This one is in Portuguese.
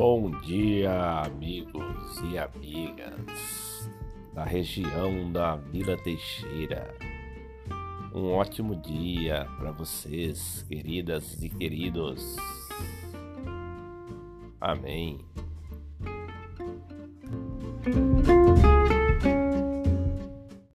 Bom dia, amigos e amigas da região da Vila Teixeira. Um ótimo dia para vocês, queridas e queridos. Amém.